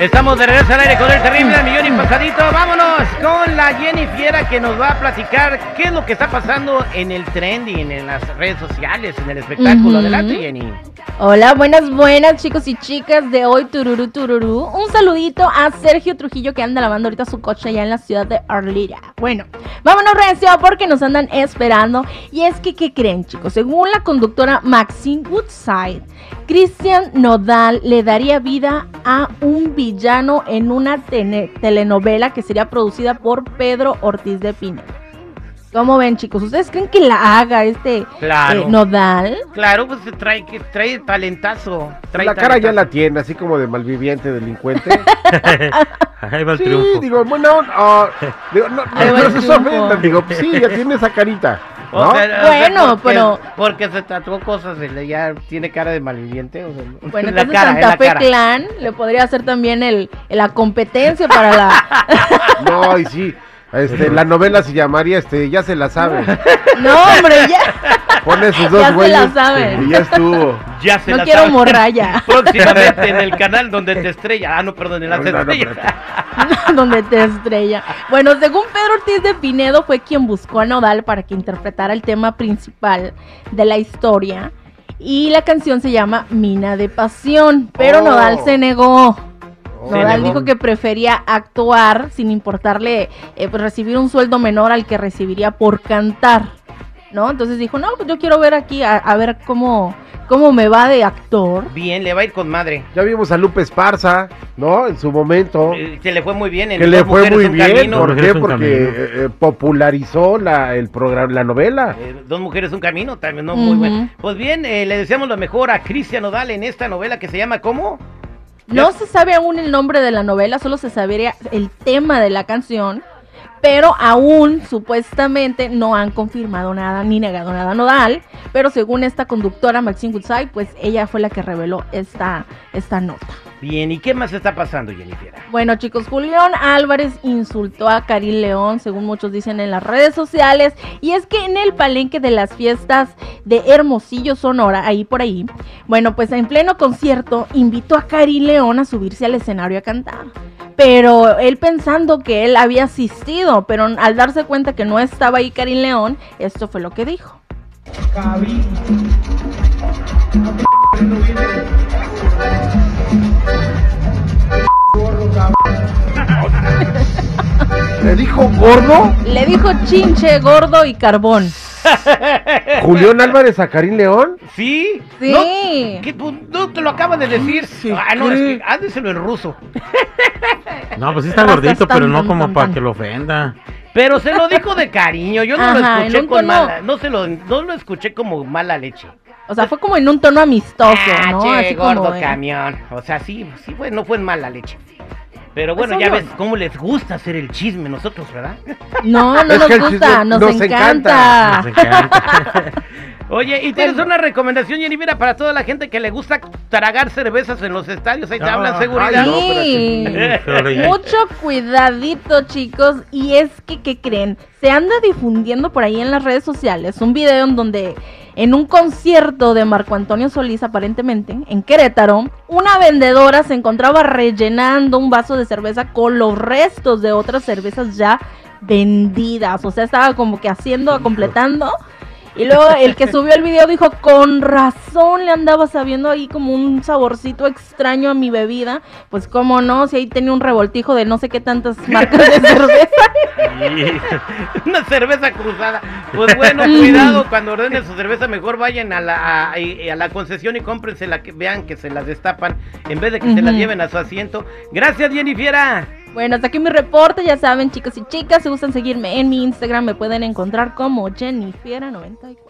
Estamos de regreso al aire con el terrible al millón y pasadito. Vámonos con la Jenny Fiera que nos va a platicar qué es lo que está pasando en el trending, en las redes sociales, en el espectáculo. Adelante, Jenny. Hola, buenas, buenas chicos y chicas de hoy, tururú, tururú. Un saludito a Sergio Trujillo que anda lavando ahorita su coche allá en la ciudad de Arlira. Bueno, vámonos recio porque nos andan esperando. Y es que, ¿qué creen chicos? Según la conductora Maxine Woodside, Christian Nodal le daría vida a un villano en una telenovela que sería producida por Pedro Ortiz de Pinedo. ¿Cómo ven chicos? ¿Ustedes creen que la haga este Claro. eh, Nodal? Claro, pues trae, que trae talentazo. Trae la cara ya la tiene, así como de malviviente, delincuente. Ahí va el sí, triunfo. digo, bueno, ah, digo, no, no, no se digo, pues sí, ya tiene esa carita. O ¿no? sea, o sea, Bueno, porque- pero- Porque se tatuó cosas, y le- ya tiene cara de malviviente. O sea, Bueno, la entonces cara, Santa la Fe cara. Clan le podría hacer también el, la competencia para la... No, y sí, este, la novela se llamaría, este, ya se la sabe. No, hombre, ya. Pone sus Ya dos se la güeyes saben. y ya estuvo. Ya se No la quiero sabe. morralla. Próximamente en el canal donde te estrella. Ah, no, perdón, en las No, no, no, estrellas. donde te estrella. Bueno, según Pedro Ortiz de Pinedo, fue quien buscó a Nodal para que interpretara el tema principal de la historia. Y la canción se llama Mina de Pasión. Pero Oh. Nodal se negó. Se Nodal dijo que prefería actuar sin importarle eh, pues, recibir un sueldo menor al que recibiría por cantar. ¿No? Entonces dijo, no, pues yo quiero ver aquí, a, a ver cómo, cómo me va de actor. Bien, le va a ir con madre. Ya vimos a Lupe Esparza, ¿no? En su momento. Eh, Se le fue muy bien. en Que le fue muy bien, Camino. ¿por qué? Porque eh, eh, popularizó la, el programa, la novela. Eh, Dos mujeres, un camino, también, ¿no? Muy bueno. Pues bien, eh, le deseamos lo mejor a Cristian Nodal en esta novela que se llama ¿cómo? No se sabe aún el nombre de la novela, solo se sabría el tema de la canción, pero aún supuestamente no han confirmado nada ni negado nada Nodal, pero según esta conductora Maxine Woodside, pues ella fue la que reveló esta, esta nota. Bien, ¿y qué más está pasando, Jennifer? Bueno chicos, Julián Álvarez insultó a Karim León, según muchos dicen en las redes sociales, y es que en el palenque de las fiestas de Hermosillo, Sonora, ahí por ahí, bueno, pues en pleno concierto invitó a Karim León a subirse al escenario a cantar. Pero él pensando que él había asistido, pero al darse cuenta que no estaba ahí Karim León, esto fue lo que dijo. Le dijo gordo Le dijo chinche, gordo y carbón. Julián Álvarez a Karim León. ¿Sí? Sí. ¿No? ¿Qué, no te lo acabas de decir. se ah, no, es que hábleselo en ruso. No, pues sí está gordito, tan, pero no tan, como tan, para tan. que lo ofenda. Pero se lo dijo de cariño, yo no Ajá, lo en escuché un con tono- mala, no se lo, no lo escuché como mala leche. O sea, fue como en un tono amistoso, ah, ¿no? che, Así gordo camión. O sea, sí, sí fue, no fue en mala leche. Pero bueno, Pues ya obvio. ves cómo les gusta hacer el chisme nosotros, ¿verdad? No, no Es nos gusta, nos encanta. Nos encanta. Oye, y tienes una recomendación, Jenny, mira, para toda la gente que le gusta tragar cervezas en los estadios, ahí te hablan ay, seguridad. no, Sí. espérate. Mucho cuidadito, chicos. Y es que, ¿qué creen? Se anda difundiendo por ahí en las redes sociales un video en donde, en un concierto de Marco Antonio Solís, aparentemente, en Querétaro, una vendedora se encontraba rellenando un vaso de cerveza con los restos de otras cervezas ya vendidas. O sea, estaba como que haciendo, completando. Y luego el que subió el video dijo, con razón le andaba sabiendo ahí como un saborcito extraño a mi bebida. Pues cómo no, si ahí tenía un revoltijo de no sé qué tantas marcas de cerveza. Una cerveza cruzada. Pues bueno, cuidado, cuando ordenen su cerveza, mejor vayan a la, a, a la concesión y cómprense la que vean que se las destapan en vez de que se las lleven a su asiento. Gracias, Jennifiera. Bueno, hasta aquí mi reporte, ya saben chicos y chicas, si gustan seguirme en mi Instagram me pueden encontrar como Jennifiera94.